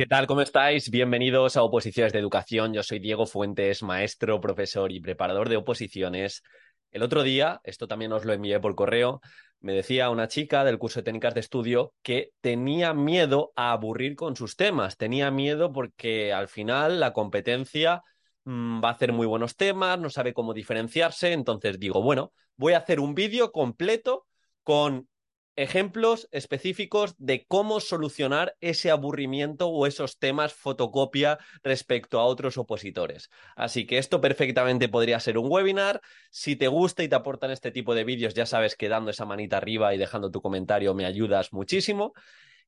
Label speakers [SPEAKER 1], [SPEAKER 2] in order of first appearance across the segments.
[SPEAKER 1] ¿Qué tal? ¿Cómo estáis? Bienvenidos a Oposiciones de Educación. Yo soy Diego Fuentes, maestro, profesor y preparador de oposiciones. El otro día, esto también os lo envié por correo, me decía una chica del curso de técnicas de estudio que tenía miedo a aburrir con sus temas, tenía miedo porque al final la competencia mmm, va a hacer muy buenos temas, no sabe cómo diferenciarse, entonces digo, bueno, voy a hacer un vídeo completo con ejemplos específicos de cómo solucionar ese aburrimiento o esos temas fotocopia respecto a otros opositores. Así que esto perfectamente podría ser un webinar. Si te gusta y te aportan este tipo de vídeos, ya sabes que dando esa manita arriba y dejando tu comentario me ayudas muchísimo.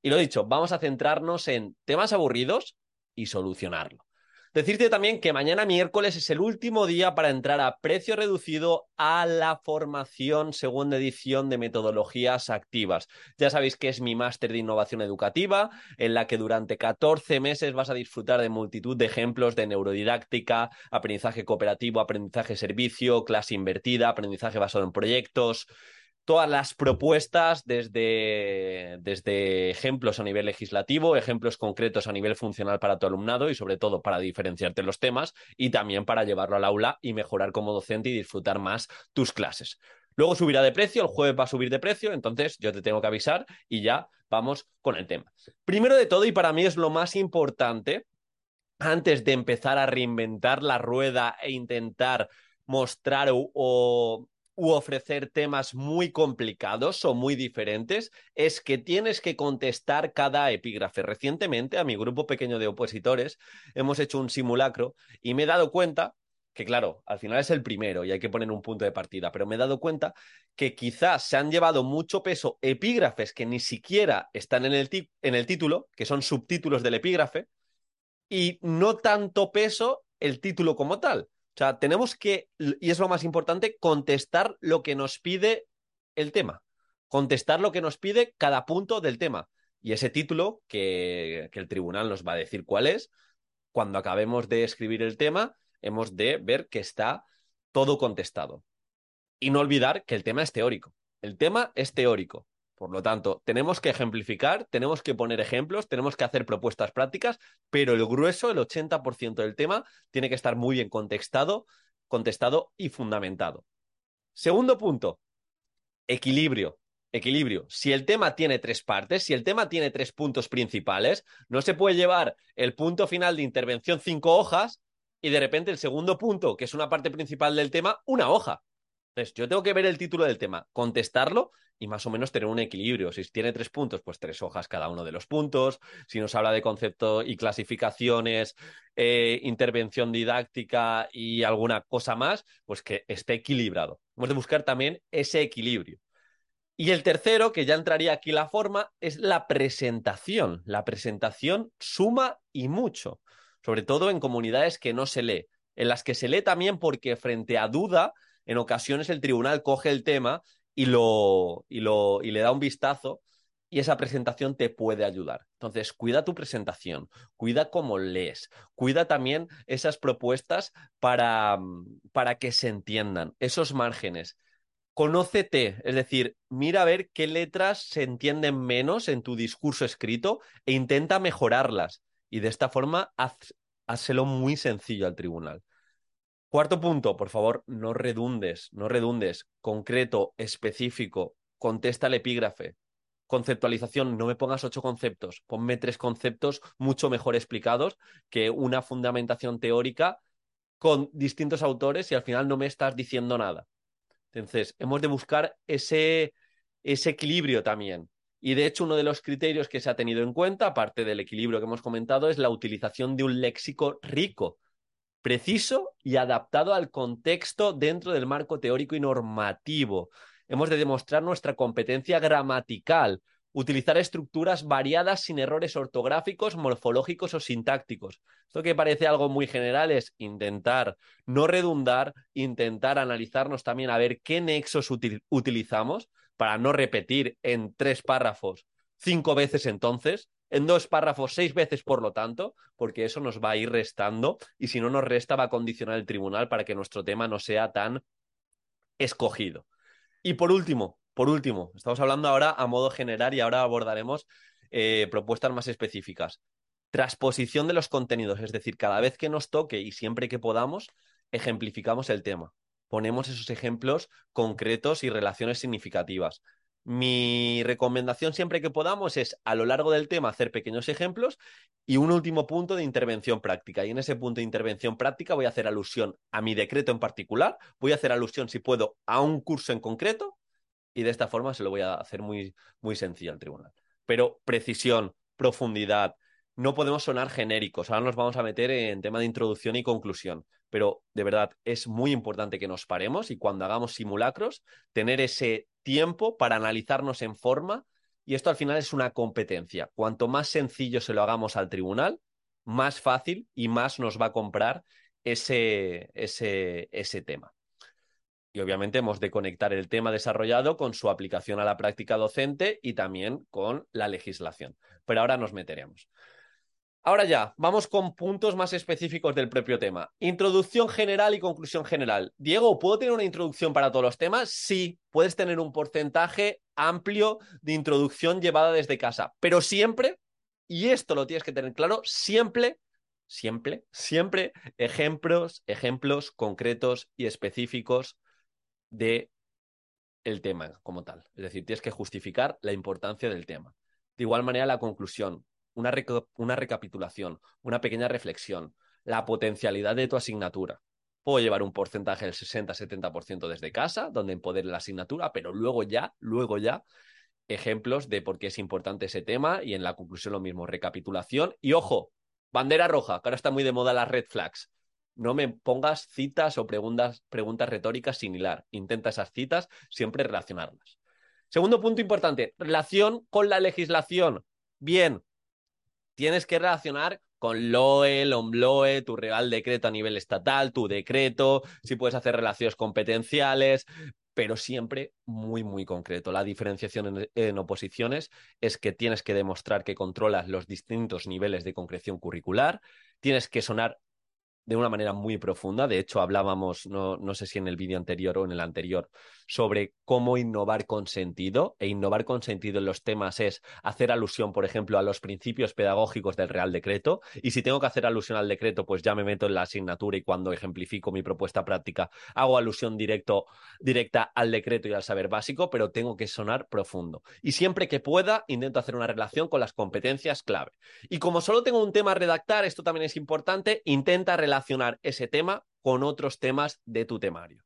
[SPEAKER 1] Y lo dicho, vamos a centrarnos en temas aburridos y solucionarlo. Decirte también que mañana miércoles es el último día para entrar a precio reducido a la formación segunda edición de metodologías activas. Ya sabéis que es mi máster de innovación educativa, en la que durante 14 meses vas a disfrutar de multitud de ejemplos de neurodidáctica, aprendizaje cooperativo, aprendizaje servicio, clase invertida, aprendizaje basado en proyectos todas las propuestas desde, desde, ejemplos a nivel legislativo, ejemplos concretos a nivel funcional para tu alumnado y sobre todo para diferenciarte los temas y también para llevarlo al aula y mejorar como docente y disfrutar más tus clases. Luego subirá de precio, el jueves va a subir de precio, entonces yo te tengo que avisar y ya vamos con el tema. Primero de todo, y para mí es lo más importante, antes de empezar a reinventar la rueda e intentar mostrar o, o u ofrecer temas muy complicados o muy diferentes, es que tienes que contestar cada epígrafe. Recientemente, a mi grupo pequeño de opositores, hemos hecho un simulacro y me he dado cuenta que claro, al final es el primero y hay que poner un punto de partida, pero me he dado cuenta que quizás se han llevado mucho peso epígrafes que ni siquiera están en el, en el título, que son subtítulos del epígrafe, y no tanto peso el título como tal. O sea, tenemos que, y es lo más importante, contestar lo que nos pide el tema. Contestar lo que nos pide cada punto del tema. Y ese título, que, que el tribunal nos va a decir cuál es, cuando acabemos de escribir el tema, hemos de ver que está todo contestado. Y no olvidar que el tema es teórico. El tema es teórico. Por lo tanto, tenemos que ejemplificar, tenemos que poner ejemplos, tenemos que hacer propuestas prácticas, pero el grueso, el 80% del tema, tiene que estar muy bien contextado, contestado y fundamentado. Segundo punto, equilibrio. Equilibrio. Si el tema tiene tres partes, si el tema tiene tres puntos principales, no se puede llevar el punto final de intervención cinco hojas y de repente el segundo punto, que es una parte principal del tema, una hoja. Entonces, yo tengo que ver el título del tema, contestarlo y más o menos tener un equilibrio. Si tiene tres puntos, pues tres hojas cada uno de los puntos. Si nos habla de concepto y clasificaciones, eh, intervención didáctica y alguna cosa más, pues que esté equilibrado. Hemos de buscar también ese equilibrio. Y el tercero, que ya entraría aquí la forma, es la presentación. La presentación suma y mucho, sobre todo en comunidades que no se lee, en las que se lee también porque frente a duda en ocasiones el tribunal coge el tema y, lo, y, lo, y le da un vistazo y esa presentación te puede ayudar. Entonces, cuida tu presentación, cuida cómo lees, cuida también esas propuestas para, para que se entiendan, esos márgenes. Conócete, es decir, mira a ver qué letras se entienden menos en tu discurso escrito e intenta mejorarlas. Y de esta forma, haz, hazlo muy sencillo al tribunal. Cuarto punto, por favor, no redundes, no redundes, concreto, específico, contesta el epígrafe. Conceptualización, no me pongas ocho conceptos, ponme tres conceptos mucho mejor explicados que una fundamentación teórica con distintos autores y al final no me estás diciendo nada. Entonces, hemos de buscar ese, ese equilibrio también. Y de hecho, uno de los criterios que se ha tenido en cuenta, aparte del equilibrio que hemos comentado, es la utilización de un léxico rico preciso y adaptado al contexto dentro del marco teórico y normativo. Hemos de demostrar nuestra competencia gramatical, Utilizar estructuras variadas sin errores ortográficos, morfológicos o sintácticos. Esto que parece algo muy general es intentar no redundar, intentar analizarnos también a ver qué nexos utilizamos para no repetir en tres párrafos cinco veces entonces, en dos párrafos seis veces por lo tanto, porque eso nos va a ir restando y si no nos resta va a condicionar el tribunal para que nuestro tema no sea tan escogido. Y por último, por último, estamos hablando ahora a modo general y ahora abordaremos eh, propuestas más específicas. Transposición de los contenidos, es decir, cada vez que nos toque y siempre que podamos, ejemplificamos el tema. Ponemos esos ejemplos concretos y relaciones significativas. Mi recomendación siempre que podamos es a lo largo del tema hacer pequeños ejemplos y un último punto de intervención práctica. Y en ese punto de intervención práctica voy a hacer alusión a mi decreto en particular, voy a hacer alusión, si puedo, a un curso en concreto y de esta forma se lo voy a hacer muy, muy sencillo al tribunal. Pero precisión, profundidad, no podemos sonar genéricos. Ahora nos vamos a meter en tema de introducción y conclusión. Pero de verdad es muy importante que nos paremos y cuando hagamos simulacros, tener ese tiempo para analizarnos en forma. Y esto al final es una competencia. Cuanto más sencillo se lo hagamos al tribunal, más fácil y más nos va a comprar ese, ese, ese tema. Y obviamente hemos de conectar el tema desarrollado con su aplicación a la práctica docente y también con la legislación. Pero ahora nos meteremos. Ahora ya, vamos con puntos más específicos del propio tema. Introducción general y conclusión general. Diego, ¿puedo tener una introducción para todos los temas? Sí, puedes tener un porcentaje amplio de introducción llevada desde casa, pero siempre, y esto lo tienes que tener claro, siempre siempre, siempre ejemplos, ejemplos concretos y específicos de el tema como tal. Es decir, tienes que justificar la importancia del tema. De igual manera, la conclusión, una, una recapitulación, una pequeña reflexión, la potencialidad de tu asignatura. Puedo llevar un porcentaje del 60-70% desde casa, donde empodere la asignatura, pero luego ya, luego ya, ejemplos de por qué es importante ese tema y en la conclusión lo mismo, recapitulación. Y ojo, bandera roja, que ahora está muy de moda las red flags no me pongas citas o preguntas, preguntas retóricas sin hilar. Intenta esas citas siempre relacionarlas. Segundo punto importante, relación con la legislación. Bien, tienes que relacionar con LOE, LOMLOE, tu Real Decreto a nivel estatal, tu decreto, si puedes hacer relaciones competenciales, pero siempre muy, muy concreto. La diferenciación en, en, oposiciones es que tienes que demostrar que controlas los distintos niveles de concreción curricular, tienes que sonar de una manera muy profunda. De hecho, hablábamos, no, no sé si en el vídeo anterior o en el anterior, sobre cómo innovar con sentido. E innovar con sentido en los temas es hacer alusión, por ejemplo, a los principios pedagógicos del Real Decreto. Y si tengo que hacer alusión al decreto, pues ya me meto en la asignatura y cuando ejemplifico mi propuesta práctica, hago alusión directo, directa al decreto y al saber básico, pero tengo que sonar profundo. Y siempre que pueda, intento hacer una relación con las competencias clave. Y como solo tengo un tema a redactar, esto también es importante, intenta relacionar ese tema con otros temas de tu temario.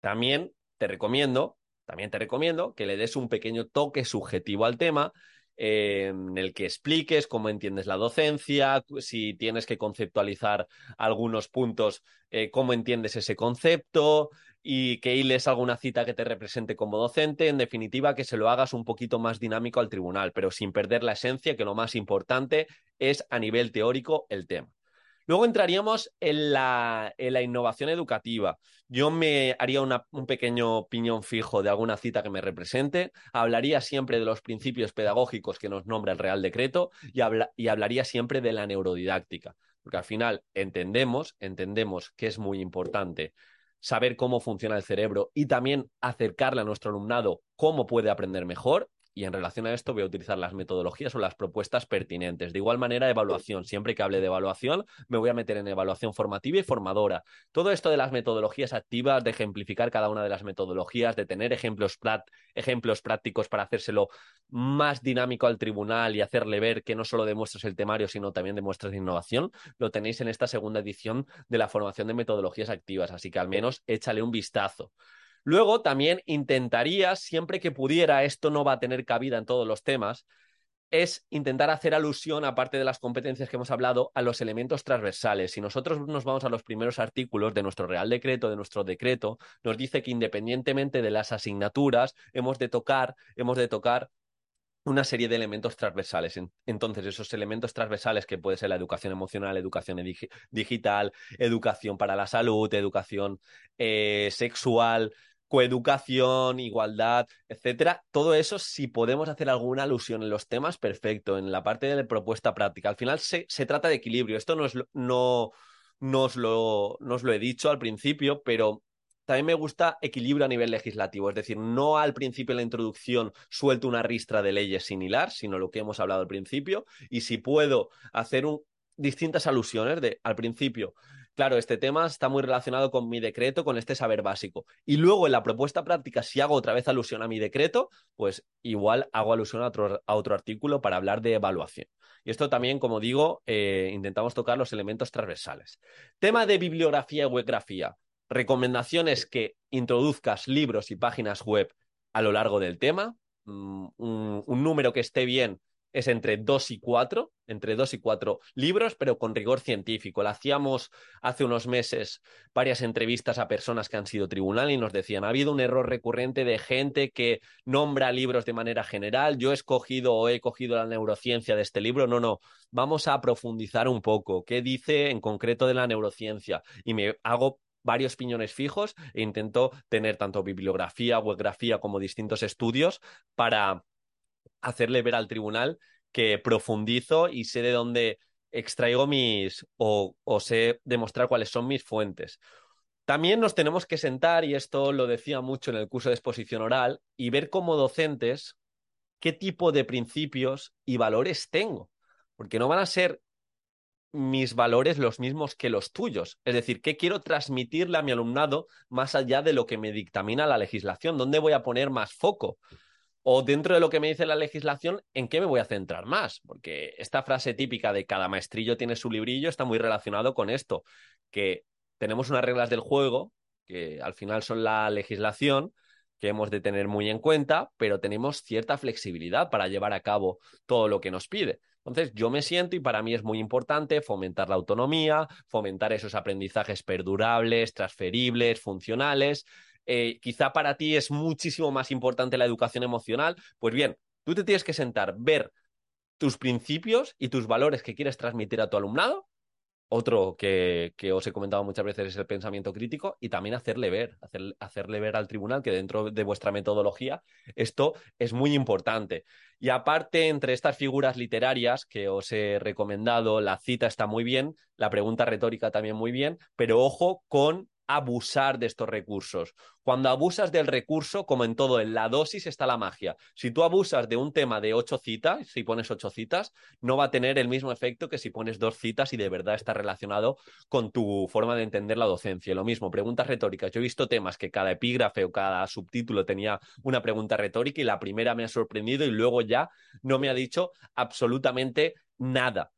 [SPEAKER 1] También te recomiendo, también te recomiendo que le des un pequeño toque subjetivo al tema eh, en el que expliques cómo entiendes la docencia, si tienes que conceptualizar algunos puntos, eh, cómo entiendes ese concepto y que hiles alguna cita que te represente como docente. En definitiva, que se lo hagas un poquito más dinámico al tribunal, pero sin perder la esencia, que lo más importante es a nivel teórico el tema. Luego entraríamos en la, innovación educativa. Yo me haría un pequeño piñón fijo de alguna cita que me represente, hablaría siempre de los principios pedagógicos que nos nombra el Real Decreto y, y hablaría siempre de la neurodidáctica, porque al final entendemos, entendemos que es muy importante saber cómo funciona el cerebro y también acercarle a nuestro alumnado cómo puede aprender mejor y en relación a esto voy a utilizar las metodologías o las propuestas pertinentes. De igual manera, evaluación. Siempre que hable de evaluación, me voy a meter en evaluación formativa y formadora. Todo esto de las metodologías activas, de ejemplificar cada una de las metodologías, de tener ejemplos, ejemplos prácticos para hacérselo más dinámico al tribunal y hacerle ver que no solo demuestras el temario, sino también demuestras innovación, lo tenéis en esta segunda edición de la formación de metodologías activas. Así que al menos échale un vistazo. Luego también intentaría, siempre que pudiera, esto no va a tener cabida en todos los temas, es intentar hacer alusión, aparte de las competencias que hemos hablado, a los elementos transversales. Si nosotros nos vamos a los primeros artículos de nuestro Real Decreto, de nuestro decreto, nos dice que independientemente de las asignaturas, hemos de tocar, hemos de tocar una serie de elementos transversales. Entonces, esos elementos transversales que puede ser la educación emocional, educación digital, educación para la salud, educación eh, sexual, coeducación, igualdad, etcétera. Todo eso, si podemos hacer alguna alusión en los temas, perfecto. En la parte de la propuesta práctica. Al final se, se trata de equilibrio. Esto no, es, no, no, os lo, no os lo he dicho al principio, pero también me gusta equilibrio a nivel legislativo, es decir, no al principio en la introducción suelto una ristra de leyes sin hilar, sino lo que hemos hablado al principio, y si puedo hacer un, distintas alusiones de al principio. Claro, este tema está muy relacionado con mi decreto, con este saber básico. Y luego en la propuesta práctica, si hago otra vez alusión a mi decreto, pues igual hago alusión a otro, artículo para hablar de evaluación. Y esto también, como digo, eh, intentamos tocar los elementos transversales. Tema de bibliografía y webgrafía recomendaciones que introduzcas libros y páginas web a lo largo del tema. Mm, un, número que esté bien es entre dos y cuatro, entre dos y cuatro libros, pero con rigor científico. Le hacíamos hace unos meses varias entrevistas a personas que han sido tribunal y nos decían, ha habido un error recurrente de gente que nombra libros de manera general, yo he escogido o he cogido la neurociencia de este libro, no, no, vamos a profundizar un poco, qué dice en concreto de la neurociencia y me hago varios piñones fijos e intento tener tanto bibliografía, webgrafía como distintos estudios para hacerle ver al tribunal que profundizo y sé de dónde extraigo mis o, o sé demostrar cuáles son mis fuentes. También nos tenemos que sentar, y esto lo decía mucho en el curso de exposición oral, y ver como docentes qué tipo de principios y valores tengo. Porque no van a ser mis valores los mismos que los tuyos. Es decir, ¿qué quiero transmitirle a mi alumnado más allá de lo que me dictamina la legislación? ¿Dónde voy a poner más foco? O dentro de lo que me dice la legislación, ¿en qué me voy a centrar más? Porque esta frase típica de cada maestrillo tiene su librillo está muy relacionado con esto, que tenemos unas reglas del juego, que al final son la legislación, que hemos de tener muy en cuenta, pero tenemos cierta flexibilidad para llevar a cabo todo lo que nos pide. Entonces, yo me siento y para mí es muy importante fomentar la autonomía, fomentar esos aprendizajes perdurables, transferibles, funcionales. Eh, quizá para ti es muchísimo más importante la educación emocional. Pues bien, tú te tienes que sentar, ver tus principios y tus valores que quieres transmitir a tu alumnado otro que, os he comentado muchas veces es el pensamiento crítico y también hacerle ver, hacerle ver al tribunal que dentro de vuestra metodología esto es muy importante. Y aparte, entre estas figuras literarias que os he recomendado, la cita está muy bien, la pregunta retórica también muy bien, pero ojo con abusar de estos recursos. Cuando abusas del recurso, como en todo, en la dosis está la magia. Si tú abusas de un tema de ocho citas, si pones ocho citas, no va a tener el mismo efecto que si pones dos citas y de verdad está relacionado con tu forma de entender la docencia. Lo mismo, preguntas retóricas. Yo he visto temas que cada epígrafe o cada subtítulo tenía una pregunta retórica y la primera me ha sorprendido y luego ya no me ha dicho absolutamente nada.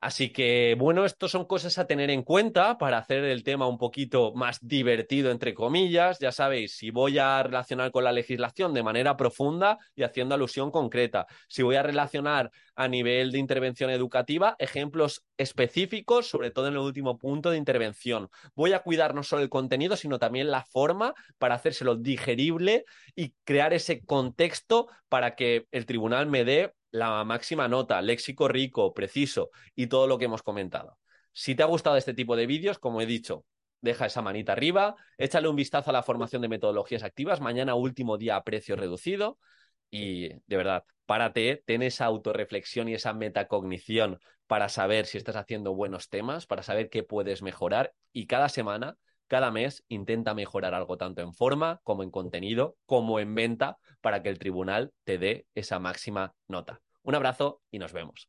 [SPEAKER 1] Así que, bueno, estos son cosas a tener en cuenta para hacer el tema un poquito más divertido, entre comillas. Ya sabéis, si voy a relacionar con la legislación de manera profunda y haciendo alusión concreta, si voy a relacionar a nivel de intervención educativa, ejemplos específicos, sobre todo en el último punto de intervención. Voy a cuidar no solo el contenido, sino también la forma para hacérselo digerible y crear ese contexto para que el tribunal me dé la máxima nota, léxico rico, preciso y todo lo que hemos comentado. Si te ha gustado este tipo de vídeos, como he dicho, deja esa manita arriba, échale un vistazo a la formación de metodologías activas, mañana último día a precio reducido. Y de verdad, párate, ten esa autorreflexión y esa metacognición para saber si estás haciendo buenos temas, para saber qué puedes mejorar. Y cada semana cada mes intenta mejorar algo tanto en forma como en contenido, como en venta, para que el tribunal te dé esa máxima nota. Un abrazo y nos vemos.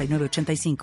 [SPEAKER 2] 85